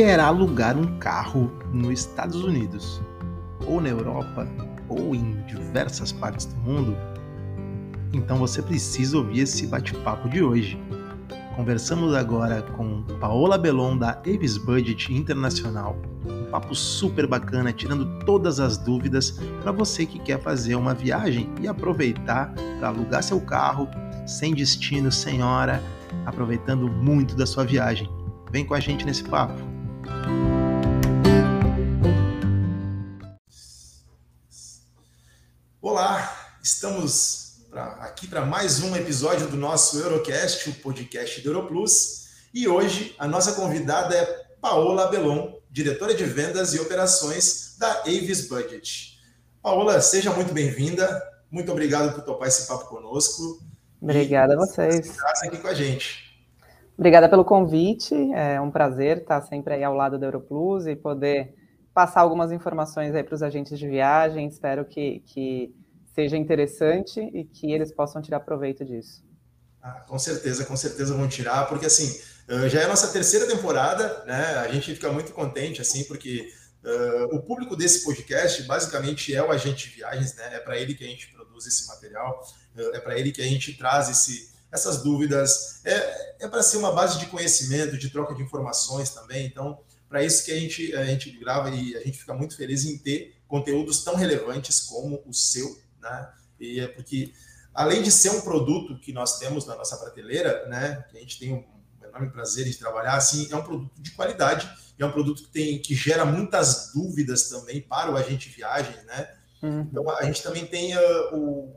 quer alugar um carro nos Estados Unidos, ou na Europa, ou em diversas partes do mundo, então você precisa ouvir esse bate-papo de hoje. Conversamos agora com Paola Belon da Avis Budget Internacional. Um papo super bacana, tirando todas as dúvidas para você que quer fazer uma viagem e aproveitar para alugar seu carro sem destino, sem hora, aproveitando muito da sua viagem. Vem com a gente nesse papo. Olá, estamos pra, aqui para mais um episódio do nosso Eurocast, o podcast do Europlus. E hoje a nossa convidada é Paola Belon, diretora de vendas e operações da Avis Budget. Paola, seja muito bem-vinda. Muito obrigado por topar esse papo conosco. Obrigada a vocês. aqui com a gente. Obrigada pelo convite, é um prazer estar sempre aí ao lado da Europlus e poder passar algumas informações aí para os agentes de viagem. Espero que, que seja interessante e que eles possam tirar proveito disso. Ah, com certeza, com certeza vão tirar, porque assim, já é a nossa terceira temporada, né? A gente fica muito contente, assim, porque uh, o público desse podcast basicamente é o agente de viagens, né? É para ele que a gente produz esse material, é para ele que a gente traz esse essas dúvidas. É, é para ser uma base de conhecimento, de troca de informações também. Então, para isso que a gente, a gente grava e a gente fica muito feliz em ter conteúdos tão relevantes como o seu, né? E é porque, além de ser um produto que nós temos na nossa prateleira, né? Que a gente tem um enorme prazer em trabalhar, assim, é um produto de qualidade, é um produto que tem que gera muitas dúvidas também para o agente de viagens, né? Uhum. Então a gente também tem uh, o,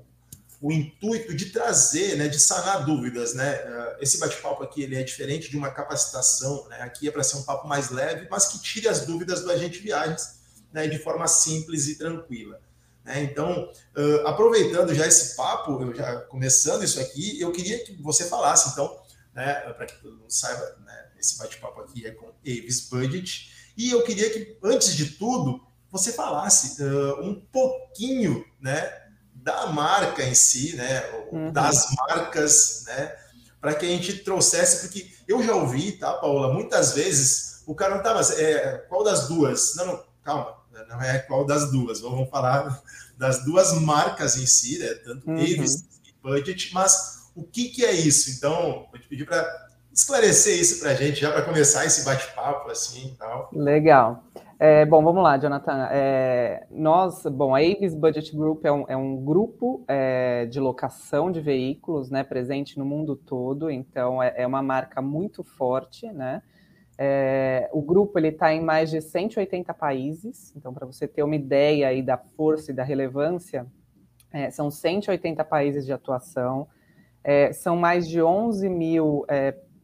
o intuito de trazer, né, de sanar dúvidas, né? Eh, esse bate-papo aqui ele é diferente de uma capacitação, né? Aqui é para ser um papo mais leve, mas que tire as dúvidas do agente viagens, né, de forma simples e tranquila. Né? Então, uh, aproveitando já esse papo, eu já começando isso aqui, eu queria que você falasse, então, né, para que todo mundo saiba, né, esse bate-papo aqui é com Avis Budget, e eu queria que, antes de tudo, você falasse uh, um pouquinho, né, da marca em si, né? Uhum. Das marcas, né? Para que a gente trouxesse, porque eu já ouvi, tá, Paula? Muitas vezes o cara não tá, mas é, qual das duas? Não, não, calma, não é qual das duas. Vamos falar das duas marcas em si, né? Tanto uhum. Davis e Budget, mas o que, que é isso? Então, vou te pedir para esclarecer isso para a gente, já para começar esse bate-papo assim e tal. Legal. É, bom, vamos lá, Jonathan. É, nós, bom, a Avis Budget Group é um, é um grupo é, de locação de veículos, né, presente no mundo todo. Então, é, é uma marca muito forte, né? É, o grupo ele está em mais de 180 países. Então, para você ter uma ideia aí da força e da relevância, são 180 países de atuação. são mais de 11 mil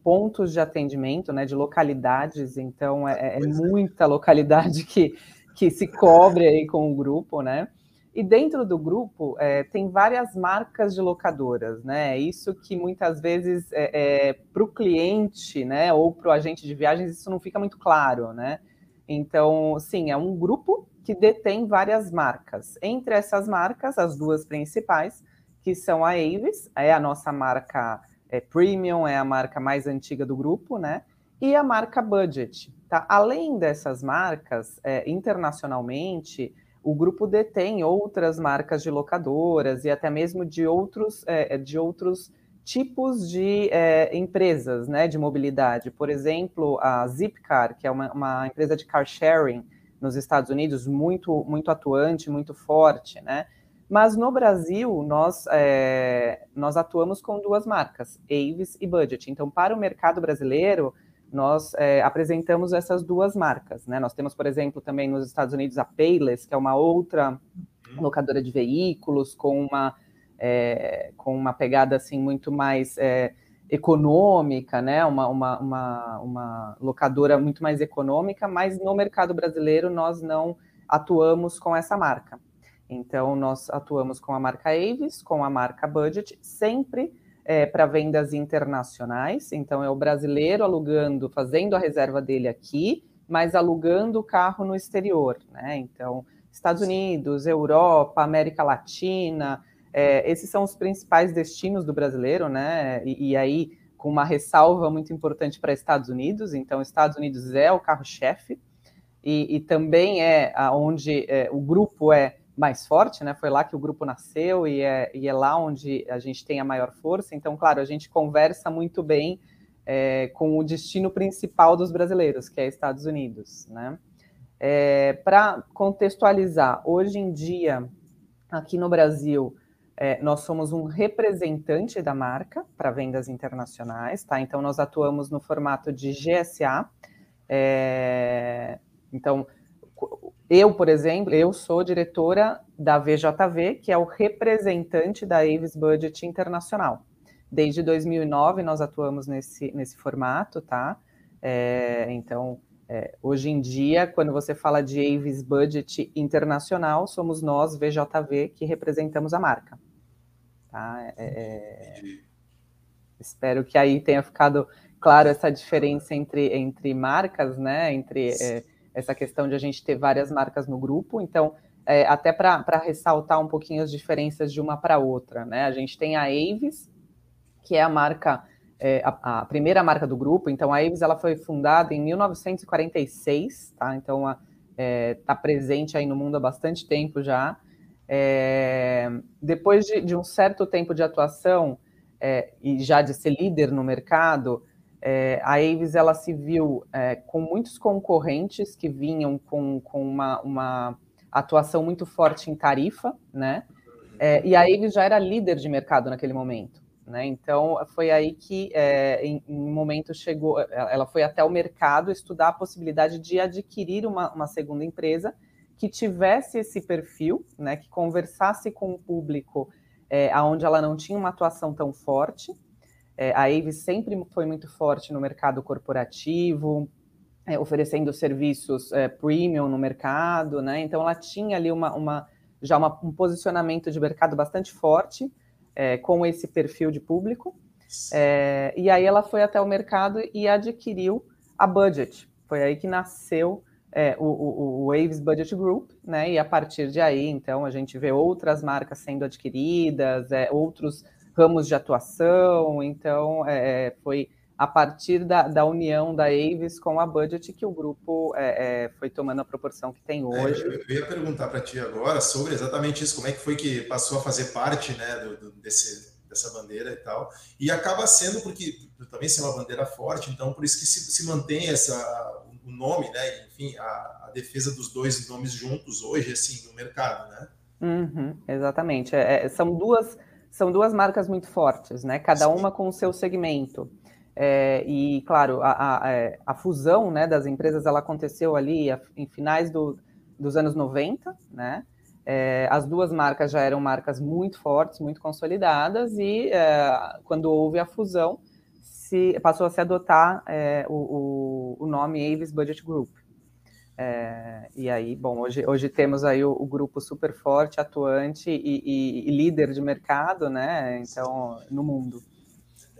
pontos de atendimento, né, de localidades, então é, é, é muita localidade que, que se cobre aí com o grupo, né? E dentro do grupo é, tem várias marcas de locadoras, né? Isso que muitas vezes é, é para o cliente, né, ou para o agente de viagens, isso não fica muito claro, né? Então, sim, é um grupo que detém várias marcas. Entre essas marcas, as duas principais, que são a Avis, é a nossa marca é, Premium é a marca mais antiga do grupo, né? E a marca Budget. Tá? Além dessas marcas, é, internacionalmente, o grupo detém outras marcas de locadoras e até mesmo de outros, é, é de outros tipos de é, empresas né, de mobilidade. Por exemplo, a Zipcar, que é uma, uma, empresa de car sharing nos Estados Unidos, muito, muito atuante, muito forte, né? Mas no Brasil, nós, é, nós atuamos com duas marcas, Avis e Budget. Então, para o mercado brasileiro, nós é, apresentamos essas duas marcas. Né? Nós temos, por exemplo, também nos Estados Unidos a Payless, que é uma outra uhum. locadora de veículos com uma, é, com uma pegada assim muito mais econômica, né? Uma, uma, uma, uma locadora muito mais econômica, mas no mercado brasileiro nós não atuamos com essa marca. Então, nós atuamos com a marca Avis, com a marca Budget, sempre é, para vendas internacionais. Então, é o brasileiro alugando, fazendo a reserva dele aqui, mas alugando o carro no exterior, né? Então, Estados Unidos, Europa, América Latina, é, esses são os principais destinos do brasileiro, né? E, e aí, com uma ressalva muito importante para Estados Unidos. Então, Estados Unidos é o carro-chefe e, e, também é onde é, o grupo é mais forte, né? Foi lá que o grupo nasceu e é, e é lá onde a gente tem a maior força. Então, claro, a gente conversa muito bem é, com o destino principal dos brasileiros, que é Estados Unidos, né? É, Para contextualizar, hoje em dia, aqui no Brasil, é, nós somos um representante da marca para vendas internacionais, tá? Então, nós atuamos no formato de GSA. É, então, eu, por exemplo, eu sou diretora da VJV, que é o representante da Avis Budget Internacional. Desde 2009 nós atuamos nesse, nesse formato, tá? É, então, é, hoje em dia, quando você fala de Avis Budget Internacional, somos nós, VJV, que representamos a marca. Tá? É, é espero que aí tenha ficado claro essa diferença entre, entre marcas, né? Entre é, essa questão de a gente ter várias marcas no grupo. Então, é, até para ressaltar um pouquinho as diferenças de uma para outra, né? A gente tem a Avis, que é a marca, é, a, a, primeira marca do grupo. Então, a Avis ela foi fundada em 1946, tá? Então, está é, tá presente aí no mundo há bastante tempo já. É, depois de, de, um certo tempo de atuação é, e já de ser líder no mercado, é, a Avis ela se viu é, com muitos concorrentes que vinham com, com uma, uma atuação muito forte em tarifa, né? É, e a Avis já era líder de mercado naquele momento, né? Então foi aí que, é, em, em, um momento, chegou, ela foi até o mercado estudar a possibilidade de adquirir uma, uma segunda empresa que tivesse esse perfil, né? Que conversasse com o público é, aonde ela não tinha uma atuação tão forte, é, a Avis sempre foi muito forte no mercado corporativo, é, oferecendo serviços é, premium no mercado, né? Então ela tinha ali uma, uma já uma, um posicionamento de mercado bastante forte é, com esse perfil de público. É, e aí ela foi até o mercado e adquiriu a Budget. Foi aí que nasceu é, o, o, o, Waves Budget Group, né? E a partir de aí, então, a gente vê outras marcas sendo adquiridas, é, outros ramos de atuação, então é, é, foi a partir da, da, união da Avis com a Budget que o grupo é, é, foi tomando a proporção que tem é, hoje. eu, eu ia perguntar para ti agora sobre exatamente isso, como é que foi que passou a fazer parte né, do, do, desse, dessa bandeira e tal, e acaba sendo porque também ser uma bandeira forte, então por isso que se, se mantém essa, o nome, né, enfim, a, a defesa dos dois nomes juntos hoje, assim, no mercado, né? Uhum, exatamente, é, são duas são duas marcas muito fortes, né? Cada uma com o seu segmento. É, e, claro, a, a, é, a, fusão né, das empresas ela aconteceu ali em finais do, dos anos 90, né? É, as duas marcas já eram marcas muito fortes, muito consolidadas, e é, quando houve a fusão, se, passou a se adotar é, o, o, o nome Avis Budget Group. É, e aí, bom, hoje, hoje temos aí o, o grupo super forte, atuante e, e, e, líder de mercado, né? Então, no mundo.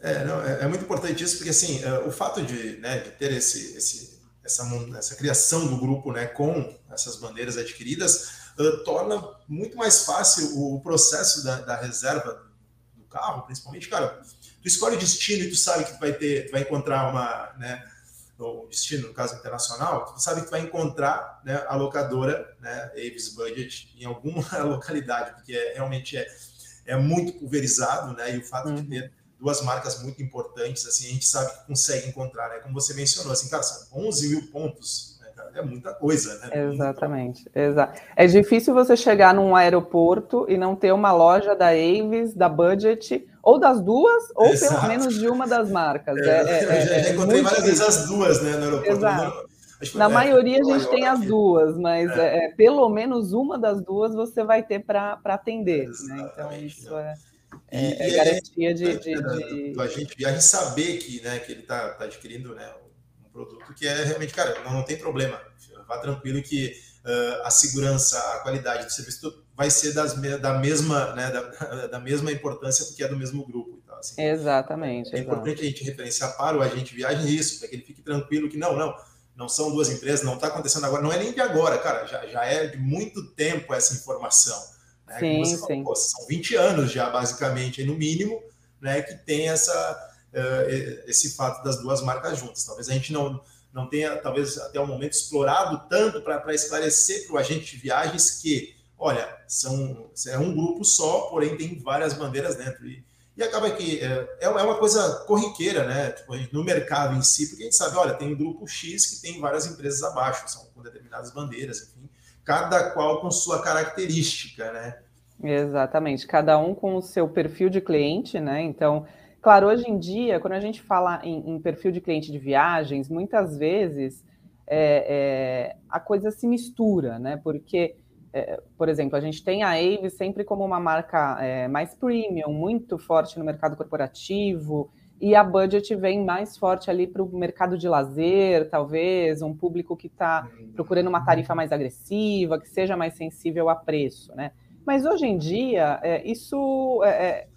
É, não, é, é, muito importante isso, porque assim, é, o fato de, né, de ter esse, esse, essa, essa criação do grupo né, com essas bandeiras adquiridas uh, torna muito mais fácil o processo da, da reserva do carro, principalmente, cara, tu escolhe o destino e tu sabe que tu vai ter, tu vai encontrar uma, né, ou destino, no caso internacional, tu sabe que vai encontrar né, a locadora, né, Avis Budget, em alguma localidade, porque é, realmente é, é muito pulverizado, né, e o fato uhum. de ter duas marcas muito importantes, assim, a gente sabe que consegue encontrar, né, como você mencionou, assim, cara, são 11 mil pontos, é muita coisa, né? Exatamente, exato. É difícil você chegar num aeroporto e não ter uma loja da Avis, da Budget, ou das duas, ou Exato. pelo menos de uma das marcas. É, é, é, eu já, é encontrei várias vezes as duas né, no aeroporto. Exato. Na maioria a gente tem as duas, mas é. é. pelo menos uma das duas você vai ter para atender. Né? Então, isso é, é, e, garantia de, de, de... Do agente viagem saber que, né, que ele está tá adquirindo né, produto que é realmente, cara, não, não tem problema. Vá tranquilo que uh, a segurança, a qualidade do serviço vai ser das, da, mesma, né, da, da, mesma importância porque é do mesmo grupo. Então, assim, Exatamente. É importante a gente referenciar para o agente viagem isso, para que ele fique tranquilo que não, não, não são duas empresas, não está acontecendo agora, não é nem de agora, cara, já, já é de muito tempo essa informação. Né? Sim, falou, sim. Pô, são 20 anos já, basicamente, no mínimo, né, que tem essa, uh, esse fato das duas marcas juntas. Talvez a gente não, não tenha, talvez até o momento, explorado tanto para esclarecer para o agente de viagens que, olha, são, é um grupo só, porém tem várias bandeiras dentro. E, e acaba que é, é, é uma coisa corriqueira, né? Tipo, no mercado em si, porque a gente sabe, olha, tem um grupo X que tem várias empresas abaixo, são com determinadas bandeiras, enfim, cada qual com sua característica, né? Exatamente, cada um com o seu perfil de cliente, né? Então, claro, hoje em dia, quando a gente fala em, em perfil de cliente de viagens, muitas vezes é, é, a coisa se mistura, né? Porque, é, por exemplo, a gente tem a Aves sempre como uma marca é, mais premium, muito forte no mercado corporativo, e a budget vem mais forte ali para o mercado de lazer, talvez, um público que está procurando uma tarifa mais agressiva, que seja mais sensível a preço, né? Mas hoje em dia, é, isso é,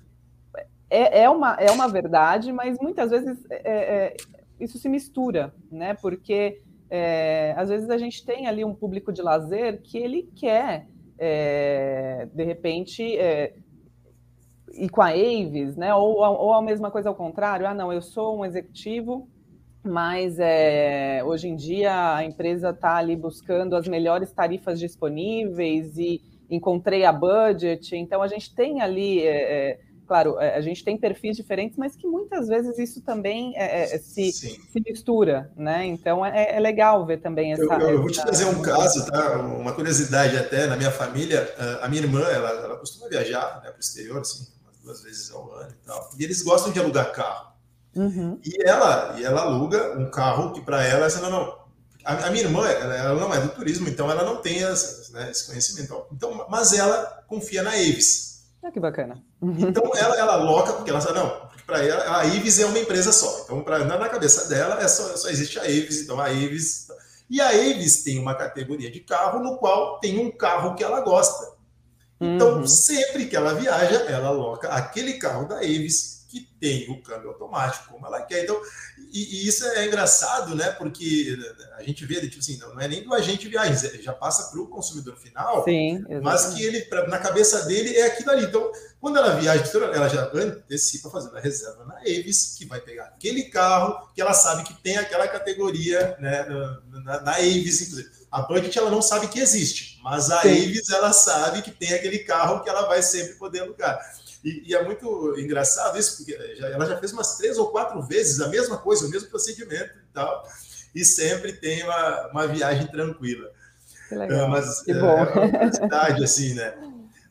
é, é, é, uma, é uma verdade, mas muitas vezes é, é isso se mistura, né? Porque é, às vezes a gente tem ali um público de lazer que ele quer, de repente, ir com a Aves, né? Ou, ou a mesma coisa ao contrário, ah, não, eu sou um executivo mas é, hoje em dia a empresa está ali buscando as melhores tarifas disponíveis e encontrei a budget. Então, a gente tem ali, é, é, claro, é, a gente tem perfis diferentes, mas que muitas vezes isso também é, é se, se, mistura, né? Então, é, legal ver também essa. Eu, eu, vou te trazer um caso, tá? Uma curiosidade até na minha família. A minha irmã, ela, ela costuma viajar né, para o exterior, assim, umas duas vezes ao ano e tal. E eles gostam de alugar carro. Uhum. E ela e ela aluga um carro que para ela, ela não, não, a, minha irmã, ela, não é do turismo, então ela não tem as, né, esse conhecimento. Então, mas ela confia na Aves. Ah, que bacana. Então ela, ela loca, porque ela sabe, não, porque para ela a Aves é uma empresa só. Então, pra, na cabeça dela é só, só existe a Aves, então a Aves. E a Aves tem uma categoria de carro no qual tem um carro que ela gosta. Então, uhum. sempre que ela viaja, ela aloca aquele carro da Aves que tem o câmbio automático, como ela quer. Então, e, e, isso é engraçado, né? Porque a gente vê, tipo assim, não é nem do agente viagens, já passa para o consumidor final, Sim, mas que ele, pra, na cabeça dele, é aquilo ali. Então, quando ela viaja, ela já antecipa fazendo a reserva na Avis, que vai pegar aquele carro que ela sabe que tem aquela categoria né, na, na, na Avis, inclusive. A Budget ela não sabe que existe, mas a Sim. Avis ela sabe que tem aquele carro que ela vai sempre poder alugar. E, e, é muito engraçado isso, porque já, ela já fez umas três ou quatro vezes a mesma coisa, o mesmo procedimento e tal, e sempre tem uma, uma viagem tranquila. Que legal. Uh, mas que bom. é uma curiosidade, assim, né?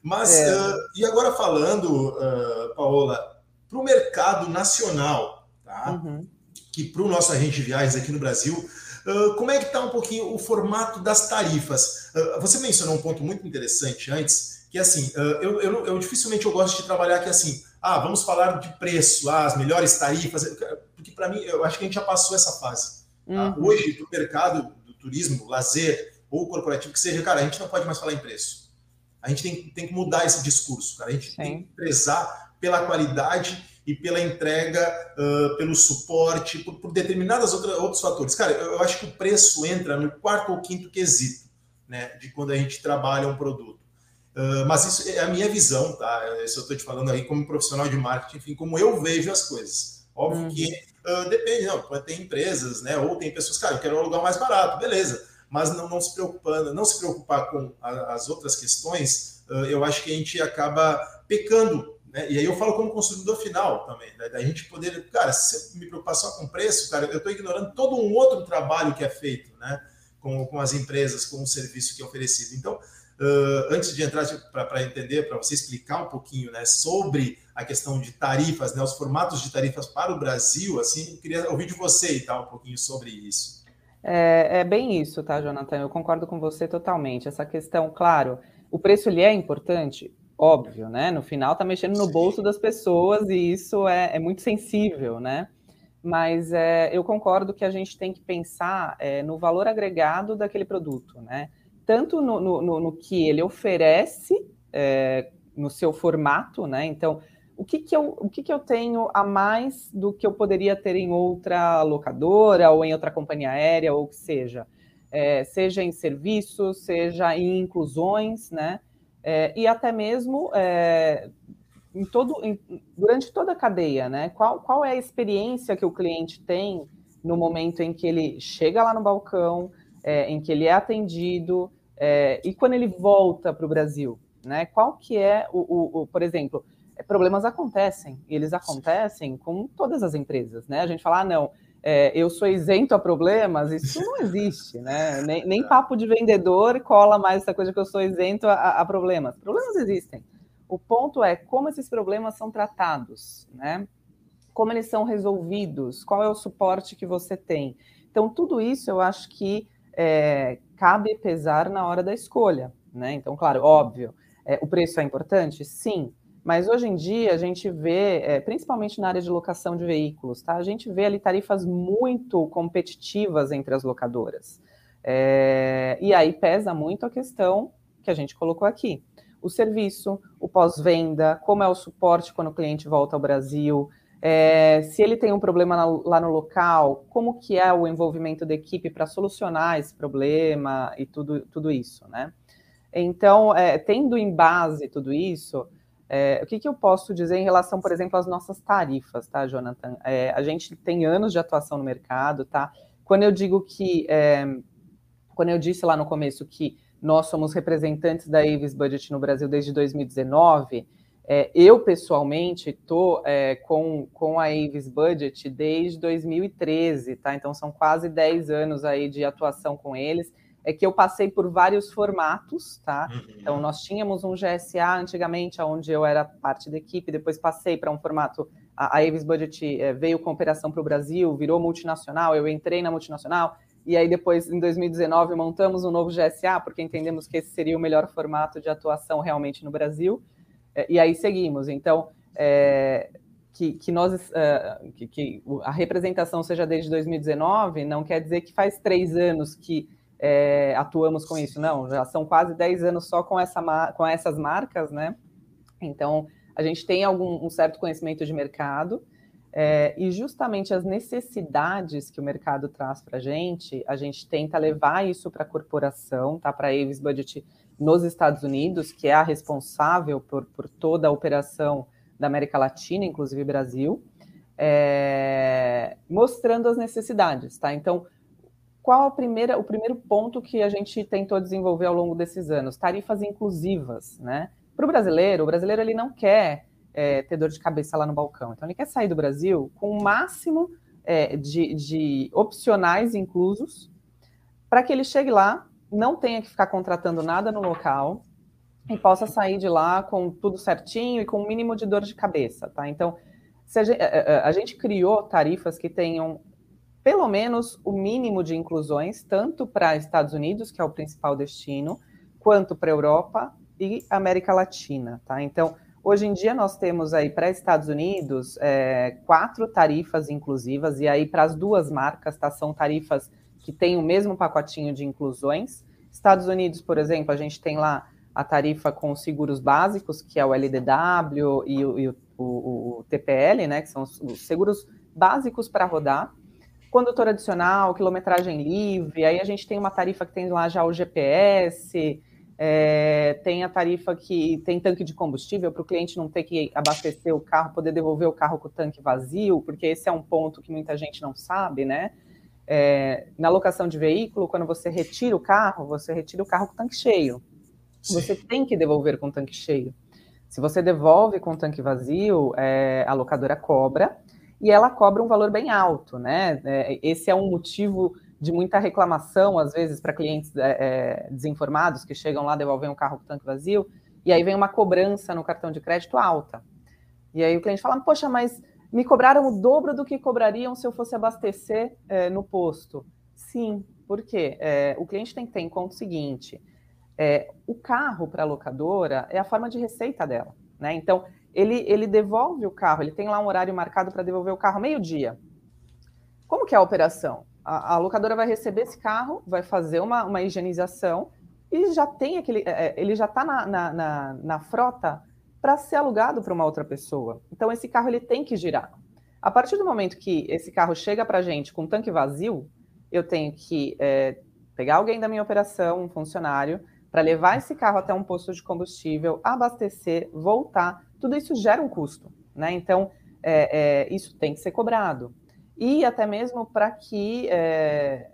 Mas, é. uh, e agora falando, uh, Paola, para o mercado nacional, tá? Uhum. que para o nosso agente de viagens aqui no Brasil, uh, como é que está um pouquinho o formato das tarifas? você mencionou um ponto muito interessante antes, que assim, eu, eu, eu, dificilmente eu gosto de trabalhar que assim, ah, vamos falar de preço, ah, as melhores tarifas, porque para mim eu acho que a gente já passou essa fase. Tá? Uhum. Hoje, do mercado do turismo, lazer ou corporativo que seja, cara, a gente não pode mais falar em preço. A gente tem, tem que mudar esse discurso, cara. A gente Sim. tem que prezar pela qualidade e pela entrega, uh, pelo suporte, por, por determinadas outras, outros fatores. Cara, eu, eu acho que o preço entra no quarto ou quinto quesito, né, de quando a gente trabalha um produto. Uh, mas isso é a minha visão, tá? Isso eu estou te falando aí como profissional de marketing, enfim, como eu vejo as coisas. Óbvio que uh, depende, não, pode ter empresas, né? Ou tem pessoas, cara, eu quero um alugar mais barato, beleza. Mas não, não se preocupando, não se preocupar com a, as outras questões, uh, eu acho que a gente acaba pecando, né? E aí eu falo como consumidor final também, né? da gente poder, cara, se eu me preocupar só com preço, cara, eu estou ignorando todo um outro trabalho que é feito, né? Com, com as empresas, com o serviço que é oferecido. Então, Uh, antes de entrar para entender, para você explicar um pouquinho né, sobre a questão de tarifas, né, os formatos de tarifas para o Brasil, assim, queria ouvir de você e tal um pouquinho sobre isso. É, é, bem isso, tá, Jonathan? Eu concordo com você totalmente. Essa questão, claro, o preço ele é importante, óbvio, né? No final está mexendo no bolso das pessoas e isso é, é muito sensível, né? Mas é, eu concordo que a gente tem que pensar é, no valor agregado daquele produto, né? Tanto no, no, no que ele oferece é, no seu formato, né? Então, o que, que, eu, o que, que eu tenho a mais do que eu poderia ter em outra locadora ou em outra companhia aérea, ou que seja, é, seja em serviços, seja em inclusões, né? É, e até mesmo é, em todo, em, durante toda a cadeia, né? Qual, qual é a experiência que o cliente tem no momento em que ele chega lá no balcão, é, em que ele é atendido é, e quando ele volta para o Brasil, né? Qual que é o, o, o, por exemplo, problemas acontecem, e eles acontecem com todas as empresas, né? A gente fala, ah, não, é, eu sou isento a problemas, isso não existe, né? Nem, nem, papo de vendedor cola mais essa coisa que eu sou isento a, a, problemas. Problemas existem. O ponto é como esses problemas são tratados, né? Como eles são resolvidos, qual é o suporte que você tem. Então, tudo isso eu acho que é, cabe pesar na hora da escolha, né? Então, claro, óbvio, é, o preço é importante? Sim, mas hoje em dia a gente vê, é, principalmente na área de locação de veículos, tá? A gente vê ali tarifas muito competitivas entre as locadoras. É, e aí pesa muito a questão que a gente colocou aqui. O serviço, o pós-venda, como é o suporte quando o cliente volta ao Brasil, é, se ele tem um problema na, lá no local, como que é o envolvimento da equipe para solucionar esse problema e tudo, tudo isso, né? Então, é, tendo em base tudo isso, é, o que, que, eu posso dizer em relação, por exemplo, às nossas tarifas, tá, Jonathan? É, a gente tem anos de atuação no mercado, tá? Quando eu digo que, é, quando eu disse lá no começo que nós somos representantes da Avis Budget no Brasil desde 2019, é, eu pessoalmente estou é, com, com a Avis Budget desde 2013, tá? Então são quase 10 anos aí de atuação com eles é que eu passei por vários formatos, tá? Uhum. Então, nós tínhamos um GSA antigamente, onde eu era parte da equipe, depois passei para um formato. A, a Avis Budget é, veio com operação para o Brasil, virou multinacional, eu entrei na multinacional, e aí depois, em 2019, montamos um novo GSA, porque entendemos que esse seria o melhor formato de atuação realmente no Brasil, e aí seguimos. Então, é, que, que, nós que, que a representação seja desde 2019 não quer dizer que faz três anos que é, atuamos com isso. Não, já são quase 10 anos só com, essa, com essas marcas, né? Então, a gente tem algum um certo conhecimento de mercado é, e justamente as necessidades que o mercado traz para a gente, a gente tenta levar isso para a corporação, tá? Para a Avis Budget nos Estados Unidos, que é a responsável por, por toda a operação da América Latina, inclusive Brasil, é, mostrando as necessidades, tá? Então, qual a primeira, o primeiro ponto que a gente tentou desenvolver ao longo desses anos? Tarifas inclusivas, né? Para o brasileiro, o brasileiro ele não quer é, ter dor de cabeça lá no balcão. Então, ele quer sair do Brasil com o máximo é, de, de opcionais inclusos para que ele chegue lá, não tenha que ficar contratando nada no local e possa sair de lá com tudo certinho e com o mínimo de dor de cabeça, tá? Então, a gente, a gente criou tarifas que tenham pelo menos o mínimo de inclusões, tanto para Estados Unidos, que é o principal destino, quanto para Europa e América Latina, tá? Então, hoje em dia nós temos aí para Estados Unidos é, quatro tarifas inclusivas, e aí para as duas marcas, tá? São tarifas que têm o mesmo pacotinho de inclusões. Estados Unidos, por exemplo, a gente tem lá a tarifa com os seguros básicos, que é o LDW e o, e o, o, o TPL, né? Que são os seguros básicos para rodar condutor adicional, quilometragem livre, aí a gente tem uma tarifa que tem lá já o GPS, é, tem a tarifa que tem tanque de combustível para o cliente não ter que abastecer o carro, poder devolver o carro com o tanque vazio, porque esse é um ponto que muita gente não sabe, né? É, na locação de veículo, quando você retira o carro, você retira o carro com tanque cheio. Sim. Você tem que devolver com tanque cheio. Se você devolve com tanque vazio, é, a locadora cobra e ela cobra um valor bem alto, né? É, esse é um motivo de muita reclamação, às vezes, para clientes é, é, desinformados que chegam lá, devolvem o carro com tanque vazio, e aí vem uma cobrança no cartão de crédito alta. E aí o cliente fala, poxa, mas me cobraram o dobro do que cobrariam se eu fosse abastecer é, no posto. Sim, por quê? É, o cliente tem que ter em conta o seguinte: é, o carro para a locadora é a forma de receita dela. Né? Então, ele, ele devolve o carro, ele tem lá um horário marcado para devolver o carro meio-dia. Como que é a operação? A, a, locadora vai receber esse carro, vai fazer uma, uma higienização e já tem aquele. É, é ele já está na, na, na, na frota para ser alugado para uma outra pessoa. Então, esse carro ele tem que girar. A partir do momento que esse carro chega para a gente com tanque vazio, eu tenho que é, pegar alguém da minha operação, um funcionário, para levar esse carro até um posto de combustível, abastecer, voltar, tudo isso gera um custo, né? Então, é, é, isso tem que ser cobrado. E até mesmo para que, é,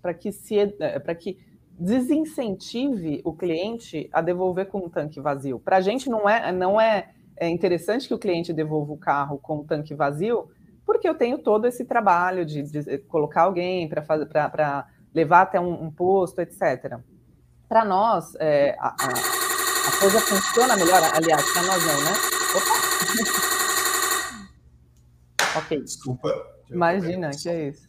para que, se, é, para que desincentive o cliente a devolver com um tanque vazio. Para a gente não é, não é, é interessante que o cliente devolva o carro com um tanque vazio, porque eu tenho todo esse trabalho de, de colocar alguém para fazer para levar até um, um posto, etc. Para nós, é, a, a, a, coisa funciona melhor, aliás, para nós não, né? Opa! ok. Desculpa. Imagina, que é isso.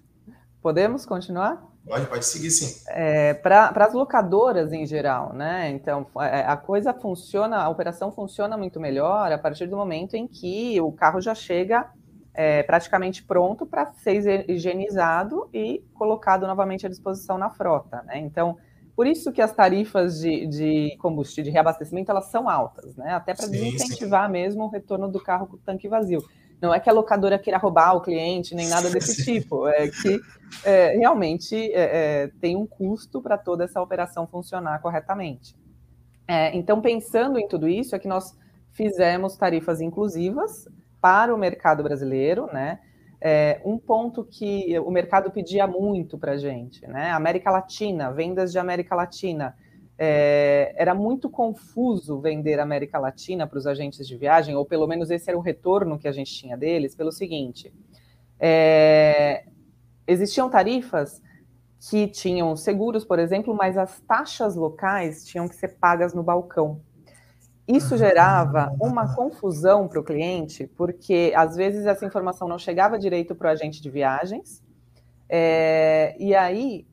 Podemos continuar? Pode, pode seguir sim. É, Para as locadoras em geral, né? Então, é, a coisa funciona, a operação funciona muito melhor a partir do momento em que o carro já chega é, praticamente pronto para ser higienizado e colocado novamente à disposição na frota, né? Então, por isso que as tarifas de, de combustível, de reabastecimento, elas são altas, né? Até para incentivar mesmo o retorno do carro com o tanque vazio. Não é que a locadora queira roubar o cliente, nem nada desse tipo. É que é, realmente é, é, tem um custo para toda essa operação funcionar corretamente. É, então, pensando em tudo isso, é que nós fizemos tarifas inclusivas para o mercado brasileiro, né? É, um ponto que o mercado pedia muito para a gente, né? América Latina, vendas de América Latina é, era muito confuso vender América Latina para os agentes de viagem, ou pelo menos esse era o retorno que a gente tinha deles, pelo seguinte: é, existiam tarifas que tinham seguros, por exemplo, mas as taxas locais tinham que ser pagas no balcão. Isso gerava uma confusão para o cliente, porque às vezes essa informação não chegava direito para o agente de viagens, é, e aí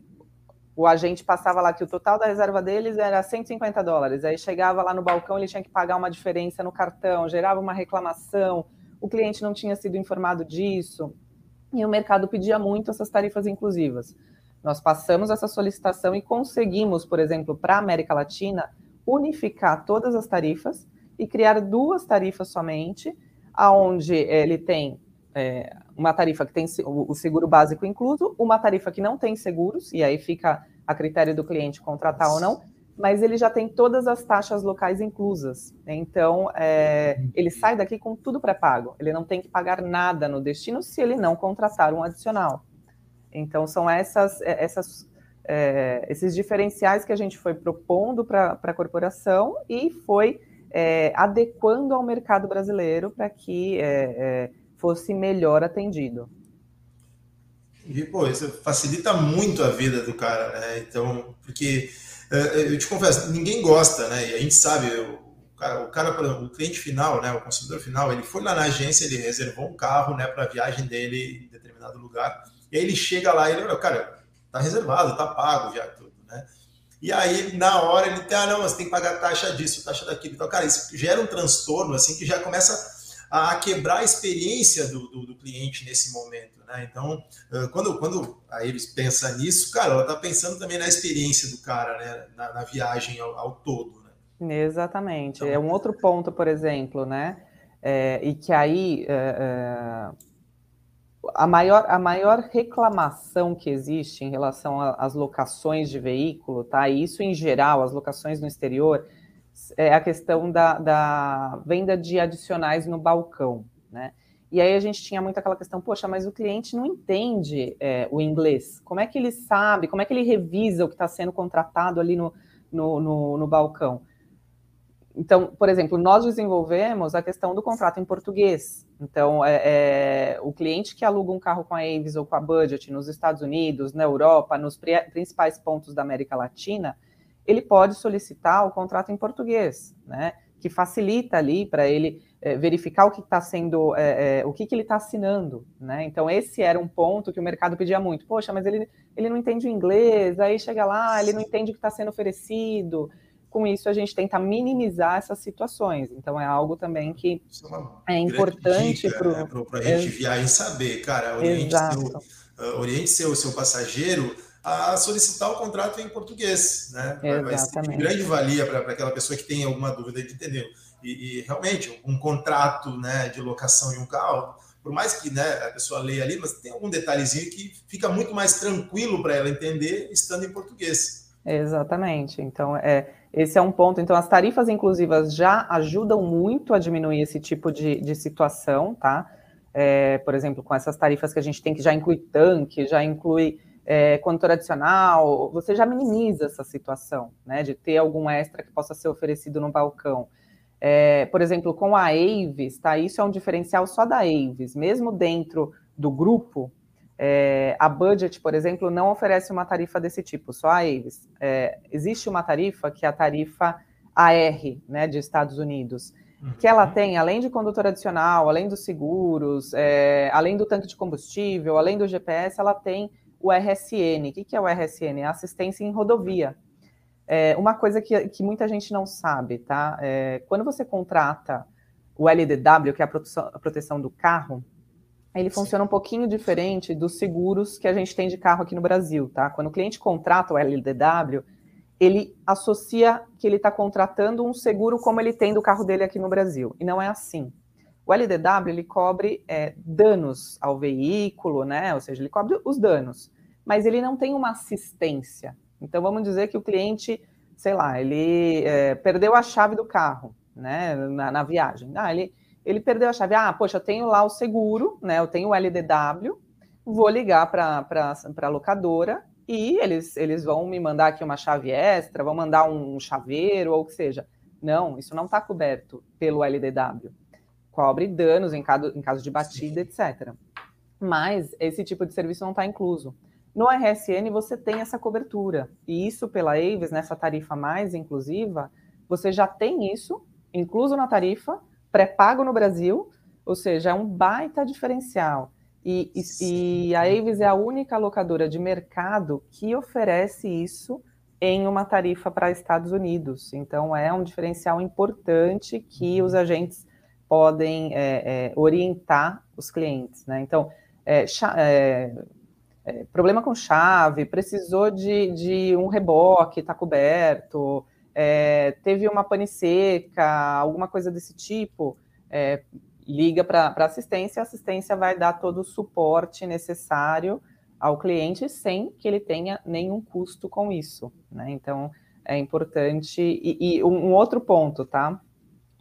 o agente passava lá que o total da reserva deles era 150 dólares. Aí chegava lá no balcão, ele tinha que pagar uma diferença no cartão, gerava uma reclamação, o cliente não tinha sido informado disso. E o mercado pedia muito essas tarifas inclusivas. Nós passamos essa solicitação e conseguimos, por exemplo, para a América Latina, unificar todas as tarifas e criar duas tarifas somente, aonde ele tem é, uma tarifa que tem o seguro básico incluso, uma tarifa que não tem seguros, e aí fica a critério do cliente contratar ou não, mas ele já tem todas as taxas locais inclusas. Então, é, ele sai daqui com tudo pré-pago. Ele não tem que pagar nada no destino se ele não contratar um adicional. Então, são essas, é, essas, é, esses diferenciais que a gente foi propondo para a corporação e foi é, adequando ao mercado brasileiro para que é, é, fosse melhor atendido. E, pô, isso facilita muito a vida do cara, né? Então, porque eh, eu te confesso, ninguém gosta, né? E a gente sabe, o cara, o, cara, o cliente final, né? O consumidor final, ele foi lá na agência, ele reservou um carro, né? Para a viagem dele em determinado lugar. E aí ele chega lá e ele, fala, cara, tá reservado, tá pago já tudo, né? E aí, na hora, ele tem, ah, não, você tem que pagar taxa disso, taxa daquilo. Então, cara, isso gera um transtorno, assim, que já começa a quebrar a experiência do, do, do cliente nesse momento. Né? Então, quando, quando a Iris pensa nisso, cara, ela está pensando também na experiência do cara, né? na, na viagem ao, ao, todo. Né? Exatamente. Então, é um outro ponto, por exemplo, né? É, e que aí é, é, a, maior, a maior reclamação que existe em relação às locações de veículo, tá? E isso em geral, as locações no exterior, é a questão da, da venda de adicionais no balcão, né? E aí a gente tinha muito aquela questão, poxa, mas o cliente não entende é, o inglês. Como é que ele sabe, como é que ele revisa o que está sendo contratado ali no, no, no, no, balcão? Então, por exemplo, nós desenvolvemos a questão do contrato em português. Então, é, é, o cliente que aluga um carro com a Avis ou com a Budget nos Estados Unidos, na Europa, nos principais pontos da América Latina, ele pode solicitar o contrato em português, né? Que facilita ali para ele é, verificar o que está sendo, é, é, o que, que ele está assinando, né? Então, esse era um ponto que o mercado pedia muito. Poxa, mas ele, ele não entende o inglês, aí chega lá, ele não entende o que está sendo oferecido. Com isso, a gente tenta minimizar essas situações. Então, é algo também que é, é importante para né? a gente viajar saber, cara, oriente Exato. seu, uh, oriente seu, seu passageiro a solicitar o contrato em português, né? Vai ser de grande valia para aquela pessoa que tem alguma dúvida de entender. E, e, realmente, um contrato né, de locação em um carro, por mais que né, a pessoa leia ali, mas tem algum detalhezinho que fica muito mais tranquilo para ela entender estando em português. Exatamente. Então, é, Esse é um ponto. Então, as tarifas inclusivas já ajudam muito a diminuir esse tipo de, de situação, tá? É, por exemplo, com essas tarifas que a gente tem que já inclui tanque, já inclui é, condutor adicional, você já minimiza essa situação, né? De ter algum extra que possa ser oferecido no balcão. É, por exemplo, com a Aves, tá? Isso é um diferencial só da Aves, mesmo dentro do grupo, é, a Budget, por exemplo, não oferece uma tarifa desse tipo, só a Avis. É, existe uma tarifa que é a tarifa AR, né, de Estados Unidos, uhum. que ela tem, além de condutor adicional, além dos seguros, é, além do tanque de combustível, além do GPS, ela tem o RSN. O que, que é o RSN? É assistência em rodovia. É, uma coisa que, que, muita gente não sabe, tá? É, quando você contrata o LDW, que é a proteção, a proteção do carro, ele funciona um pouquinho diferente dos seguros que a gente tem de carro aqui no Brasil, tá? Quando o cliente contrata o LDW, ele associa que ele está contratando um seguro como ele tem do carro dele aqui no Brasil. E não é assim. O LDW ele cobre é, danos ao veículo, né? Ou seja, ele cobre os danos, mas ele não tem uma assistência. Então vamos dizer que o cliente, sei lá, ele é, perdeu a chave do carro, né? Na, na viagem. Ah, ele ele perdeu a chave. Ah, poxa, eu tenho lá o seguro, né? Eu tenho o LDW, vou ligar para a locadora e eles, eles vão me mandar aqui uma chave extra, vão mandar um chaveiro ou o que seja. Não, isso não está coberto pelo LDW. Cobre danos em caso, em caso de batida, etc. Mas esse tipo de serviço não está incluso. No RSN você tem essa cobertura. E isso pela Aves, nessa tarifa mais inclusiva, você já tem isso incluso na tarifa, pré-pago no Brasil, ou seja, é um baita diferencial. E, e, e, a Avis é a única locadora de mercado que oferece isso em uma tarifa para Estados Unidos. Então, é um diferencial importante que os agentes podem é, é, orientar os clientes. Né? Então, é, é, problema com chave, precisou de, de um reboque, está coberto, é, teve uma pane seca, alguma coisa desse tipo, é, liga para assistência, a assistência vai dar todo o suporte necessário ao cliente sem que ele tenha nenhum custo com isso. Né? Então, é importante. E, e um outro ponto, tá?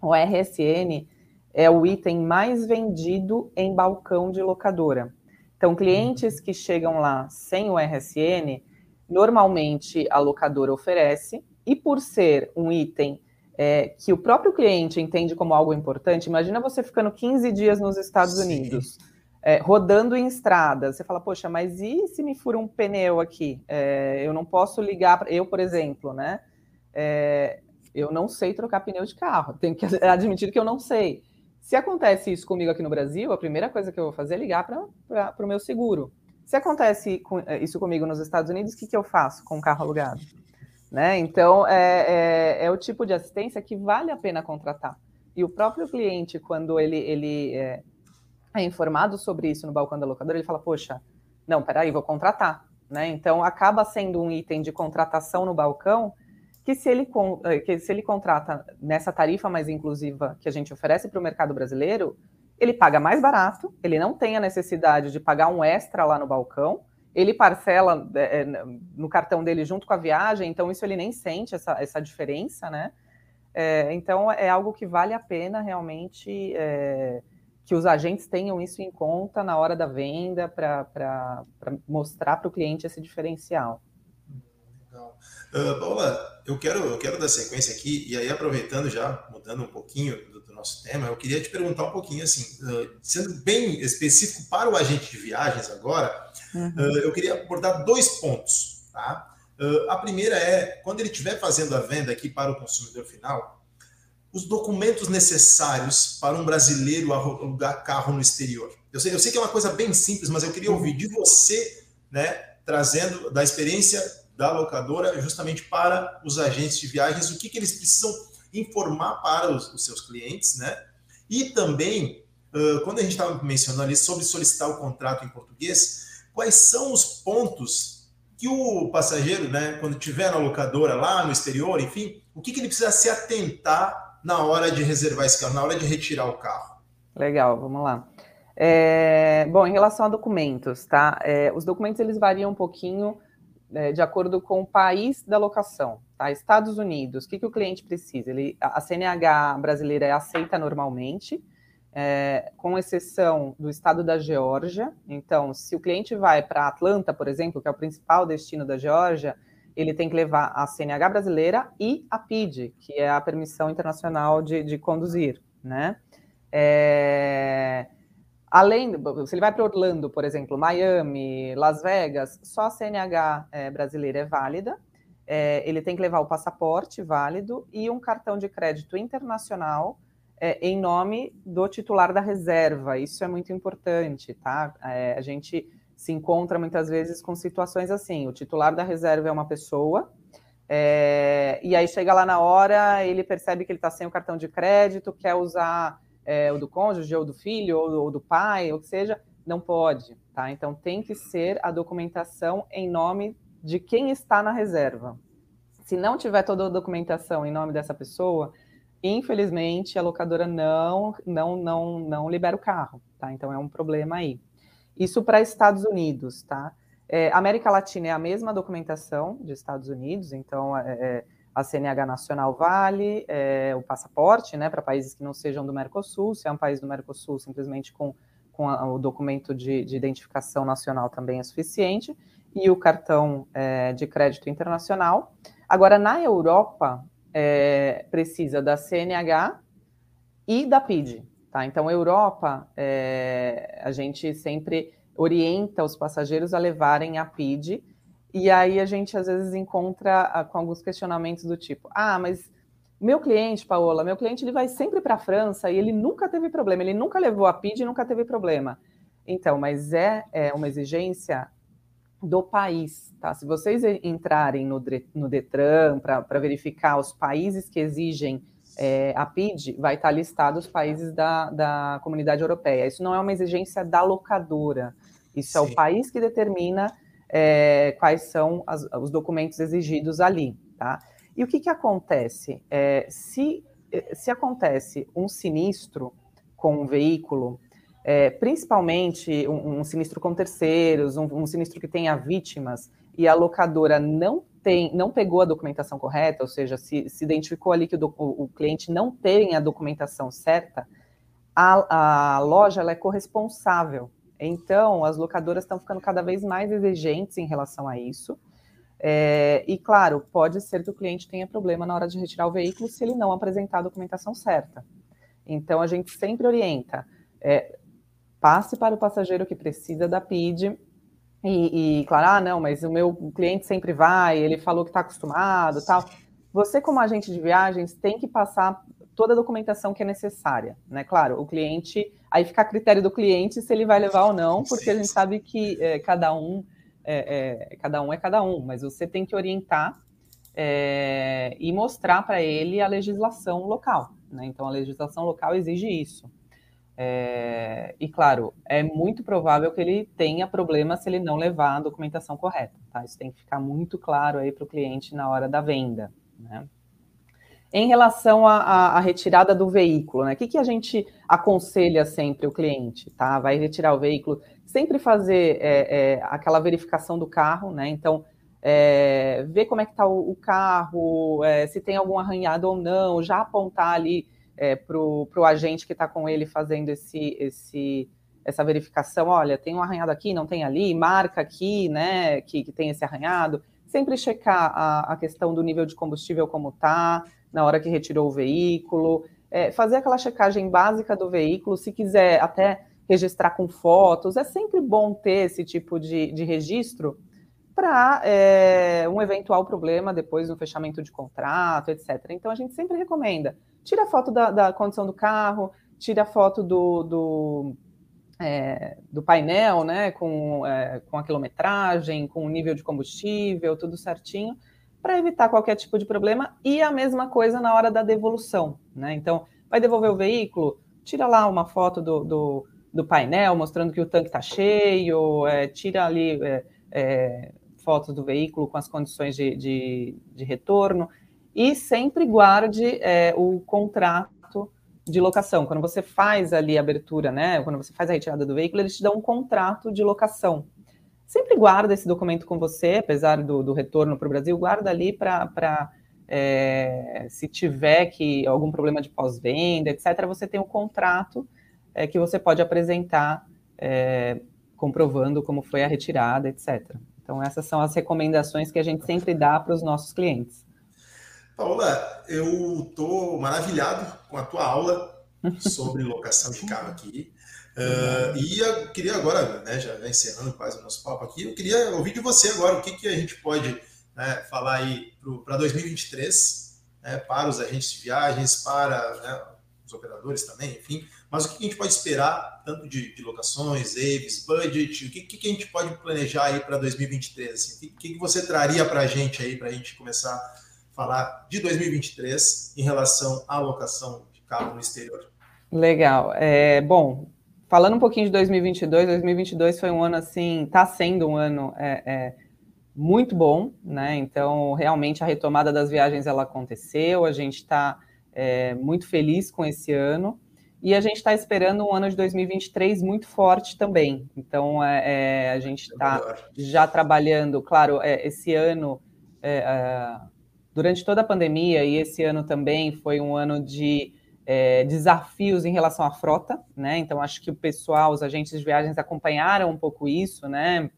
O RSN é o item mais vendido em balcão de locadora. Então, clientes que chegam lá sem o RSN, normalmente a locadora oferece, e por ser um item é, que o próprio cliente entende como algo importante, imagina você ficando 15 dias nos Estados Sim. Unidos, é, rodando em estradas, você fala, poxa, mas e se me fura um pneu aqui? É, eu não posso ligar, pra... eu, por exemplo, né? É, eu não sei trocar pneu de carro, tenho que admitir que eu não sei. Se acontece isso comigo aqui no Brasil, a primeira coisa que eu vou fazer é ligar para o meu seguro. Se acontece é, isso comigo nos Estados Unidos, o que, que eu faço com o carro alugado? Né? Então, é, é, é, o tipo de assistência que vale a pena contratar. E o próprio cliente, quando ele, ele é, é informado sobre isso no balcão da locadora, ele fala, poxa, não, peraí, vou contratar. Né? Então, acaba sendo um item de contratação no balcão que se ele, é, que se ele contrata nessa tarifa mais inclusiva que a gente oferece para o mercado brasileiro, ele paga mais barato, ele não tem a necessidade de pagar um extra lá no balcão, ele parcela é, no cartão dele junto com a viagem, então isso ele nem sente essa, essa diferença, né? É, então é algo que vale a pena realmente é, que os agentes tenham isso em conta na hora da venda para mostrar para o cliente esse diferencial. Legal. Uh, Paula, eu quero, eu quero dar sequência aqui, e aí aproveitando já, mudando um pouquinho do, do nosso tema, eu queria te perguntar um pouquinho assim, uh, sendo bem específico para o agente de viagens agora, Uhum. Uh, eu queria abordar dois pontos. Tá? A primeira é, quando ele estiver fazendo a venda aqui para o consumidor final, os documentos necessários para um brasileiro alugar carro no exterior. Eu sei, eu sei que é uma coisa bem simples, mas eu queria ouvir de você, né, trazendo da experiência da locadora justamente para os agentes de viagens, o que, que eles precisam informar para os, os seus clientes, né? E também, uh, quando a gente estava mencionando ali sobre solicitar o contrato em português, quais são os pontos que o passageiro, né, quando estiver na locadora lá no exterior, enfim, o que, que ele precisa se atentar na hora de reservar esse carro, na hora de retirar o carro? Legal, vamos lá. É, bom, em relação a documentos, tá? É, os documentos eles variam um pouquinho é, de acordo com o país da locação. Tá? Estados Unidos, o que, que o cliente precisa? Ele, a CNH brasileira é aceita normalmente, é, com exceção do estado da Geórgia. Então, se o cliente vai para Atlanta, por exemplo, que é o principal destino da Geórgia, ele tem que levar a CNH brasileira e a PID, que é a permissão internacional de, de conduzir, né? É, além, se ele vai para Orlando, por exemplo, Miami, Las Vegas, só a CNH é, brasileira é válida. É, ele tem que levar o passaporte válido e um cartão de crédito internacional é, em nome do titular da reserva. Isso é muito importante, tá? É, a gente se encontra muitas vezes com situações assim: o titular da reserva é uma pessoa, é, e aí chega lá na hora, ele percebe que ele está sem o cartão de crédito, quer usar é, o do cônjuge, ou do filho, ou, ou do pai, ou que seja, não pode, tá? Então tem que ser a documentação em nome de quem está na reserva. Se não tiver toda a documentação em nome dessa pessoa, infelizmente a locadora não não não não libera o carro, tá? Então é um problema aí. Isso para Estados Unidos, tá? É, América Latina é a mesma documentação de Estados Unidos, então é, é a CNH nacional vale, é, o passaporte, né, para países que não sejam do Mercosul, se é um país do Mercosul, simplesmente com, com a, o documento de, de, identificação nacional também é suficiente, e o cartão é, de crédito internacional. Agora, na Europa, é, precisa da CNH e da PID, Tá? Então, Europa, é, a gente sempre orienta os passageiros a levarem a PID, e aí a gente às vezes encontra ah, com alguns questionamentos do tipo: ah, mas meu cliente, Paola, meu cliente ele vai sempre para a França e ele nunca teve problema, ele nunca levou a PID e nunca teve problema. Então, mas é, é uma exigência do país, tá? Se vocês entrarem no, no Detran para verificar os países que exigem é, a PID vai estar listado os países da, da comunidade europeia. Isso não é uma exigência da locadora, isso Sim. é o país que determina é, quais são as, os documentos exigidos ali, tá? E o que, que acontece? É, se, se acontece um sinistro com um veículo, é, principalmente um, um, sinistro com terceiros, um, um sinistro que tenha vítimas, e a locadora não tem, não pegou a documentação correta, ou seja, se, se identificou ali que o, o, cliente não tem a documentação certa, a, a loja é corresponsável. Então, as locadoras estão ficando cada vez mais exigentes em relação a isso. É, e, claro, pode ser que o cliente tenha problema na hora de retirar o veículo se ele não apresentar a documentação certa. Então, a gente sempre orienta: é, passe para o passageiro que precisa da PID e, e, claro, ah, não, mas o meu cliente sempre vai, ele falou que está acostumado tal. Você, como agente de viagens, tem que passar toda a documentação que é necessária, né? Claro, o cliente, aí fica a critério do cliente se ele vai levar ou não, porque a gente sabe que é, cada um é, é, cada um é cada um, mas você tem que orientar é, e mostrar para ele a legislação local, né? Então a legislação local exige isso. É, e claro, é muito provável que ele tenha problema se ele não levar a documentação correta. Tá? Isso tem que ficar muito claro aí para o cliente na hora da venda. Né? Em relação à retirada do veículo, né? O que, que a gente aconselha sempre o cliente? Tá? Vai retirar o veículo, sempre fazer é, é, aquela verificação do carro, né? Então, é, ver como é que está o, o, carro, é, se tem algum arranhado ou não, já apontar ali é, para o agente que está com ele fazendo esse, esse, essa verificação, olha, tem um arranhado aqui, não tem ali, marca aqui, né, que, que tem esse arranhado. Sempre checar a, a questão do nível de combustível como está, na hora que retirou o veículo, é, fazer aquela checagem básica do veículo, se quiser até registrar com fotos, é sempre bom ter esse tipo de, de registro para é, um eventual problema depois no fechamento de contrato, etc. Então a gente sempre recomenda. Tira a foto da, da condição do carro, tira a foto do, do, é, do painel, né, com, é, com a quilometragem, com o nível de combustível, tudo certinho, para evitar qualquer tipo de problema. E a mesma coisa na hora da devolução, né? Então, vai devolver o veículo, tira lá uma foto do, do, do painel mostrando que o tanque está cheio, é, tira ali é, é, fotos do veículo com as condições de, de, de retorno e sempre guarde é, o contrato de locação. Quando você faz ali a abertura, né? Quando você faz a retirada do veículo, eles te dão um contrato de locação. Sempre guarda esse documento com você, apesar do, do retorno para o Brasil, guarda ali para É, se tiver que algum problema de pós-venda, etc., você tem um contrato é, que você pode apresentar é, comprovando como foi a retirada, etc. Então, essas são as recomendações que a gente sempre dá para os nossos clientes. Paula, eu estou maravilhado com a tua aula sobre locação de carro aqui. Uh, e eu queria agora, né, já encerrando quase o nosso papo aqui, eu queria ouvir de você agora o que, que a gente pode né, falar aí para 2023, né, para os agentes de viagens, para né, os operadores também, enfim, mas o que, que a gente pode esperar, tanto de, de locações, AVES, budget, o que, que, a gente pode planejar aí para 2023? Assim, o que, que você traria para a gente aí, para a gente começar a falar de 2023 em relação à locação de carro no exterior? Legal. É, bom, falando um pouquinho de 2022, 2022 foi um ano assim, está sendo um ano é, é, muito bom, né? Então, realmente a retomada das viagens ela aconteceu, a gente está é, muito feliz com esse ano e a gente está esperando um ano de 2023 muito forte também. Então, é, é a gente está já trabalhando, claro, é, esse ano durante toda a pandemia e esse ano também foi um ano de é, desafios em relação à frota, né? Então acho que o pessoal, os agentes de viagens acompanharam um pouco isso, né?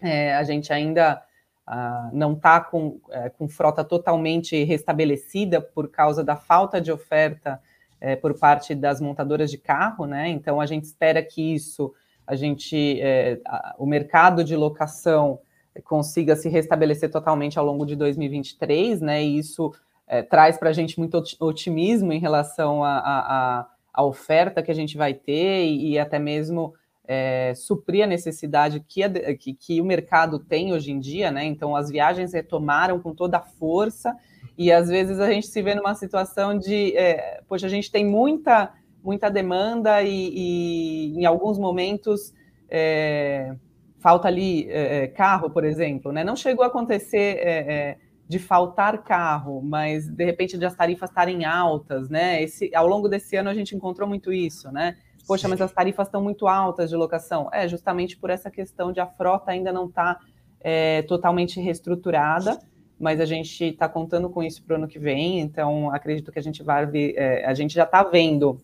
É, a gente ainda ah, não está com, é, com frota totalmente restabelecida por causa da falta de oferta é, por parte das montadoras de carro, né? Então a gente espera que isso, a gente, é, a, o mercado de locação consiga se restabelecer totalmente ao longo de 2023, né? E isso é, traz para a gente muito otimismo em relação à oferta que a gente vai ter e, e até mesmo é, suprir a necessidade que, a, que, que, o mercado tem hoje em dia, né? Então as viagens retomaram com toda a força e às vezes a gente se vê numa situação de, é, poxa, a gente tem muita muita demanda e, e em alguns momentos é, falta ali é, é, carro, por exemplo, né? Não chegou a acontecer é, de faltar carro, mas de repente de as tarifas estarem altas, né? Esse, ao longo desse ano a gente encontrou muito isso, né? Poxa, mas as tarifas estão muito altas de locação. É justamente por essa questão de a frota ainda não estar tá, é, totalmente reestruturada, mas a gente está contando com isso para o ano que vem, então acredito que a gente vai ver, é, a gente já está vendo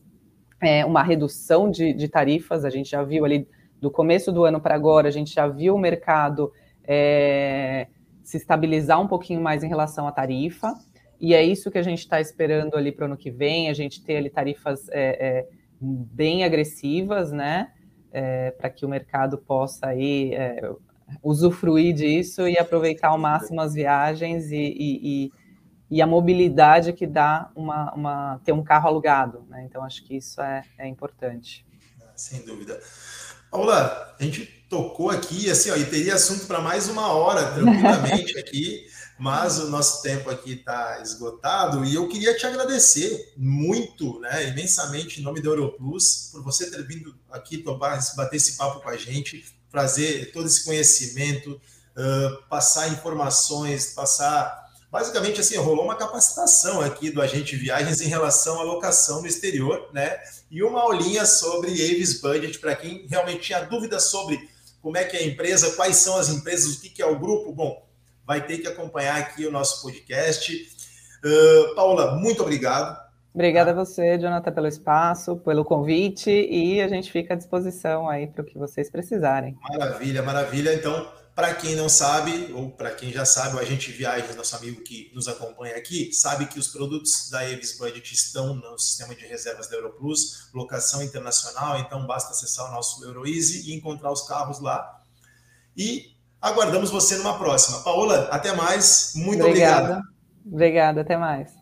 é, uma redução de, de, tarifas, a gente já viu ali do começo do ano para agora, a gente já viu o mercado é, se estabilizar um pouquinho mais em relação à tarifa, e é isso que a gente está esperando ali para o ano que vem, a gente ter ali tarifas é, é, bem agressivas, né, é, para que o mercado possa aí é, usufruir disso e aproveitar ao máximo as viagens e, e, e, e a mobilidade que dá uma, uma, ter um carro alugado, né, então acho que isso é, é importante. Sem dúvida. Paula, a gente tocou aqui, assim, ó, e teria assunto para mais uma hora, tranquilamente aqui, mas o nosso tempo aqui está esgotado e eu queria te agradecer muito, né, imensamente, em nome da Europlus, por você ter vindo aqui topar, bater esse papo com a gente, trazer todo esse conhecimento, uh, passar informações, passar. Basicamente, assim, rolou uma capacitação aqui do agente viagens em relação à locação no exterior, né? E uma aulinha sobre Avis Budget para quem realmente tinha dúvidas sobre como é que é a empresa, quais são as empresas, o que, é o grupo. Bom, vai ter que acompanhar aqui o nosso podcast. Uh, Paula, muito obrigado. Obrigada a você, Jonathan, pelo espaço, pelo convite e a gente fica à disposição aí para o que vocês precisarem. Maravilha, maravilha. Então, para quem não sabe, ou para quem já sabe, o agente viagens, nosso amigo que nos acompanha aqui, sabe que os produtos da Evis Budget estão no sistema de reservas da Europlus, locação internacional, então basta acessar o nosso EuroEasy e encontrar os carros lá. E aguardamos você numa próxima. Paola, até mais. Muito Obrigada. obrigado. Obrigada, até mais.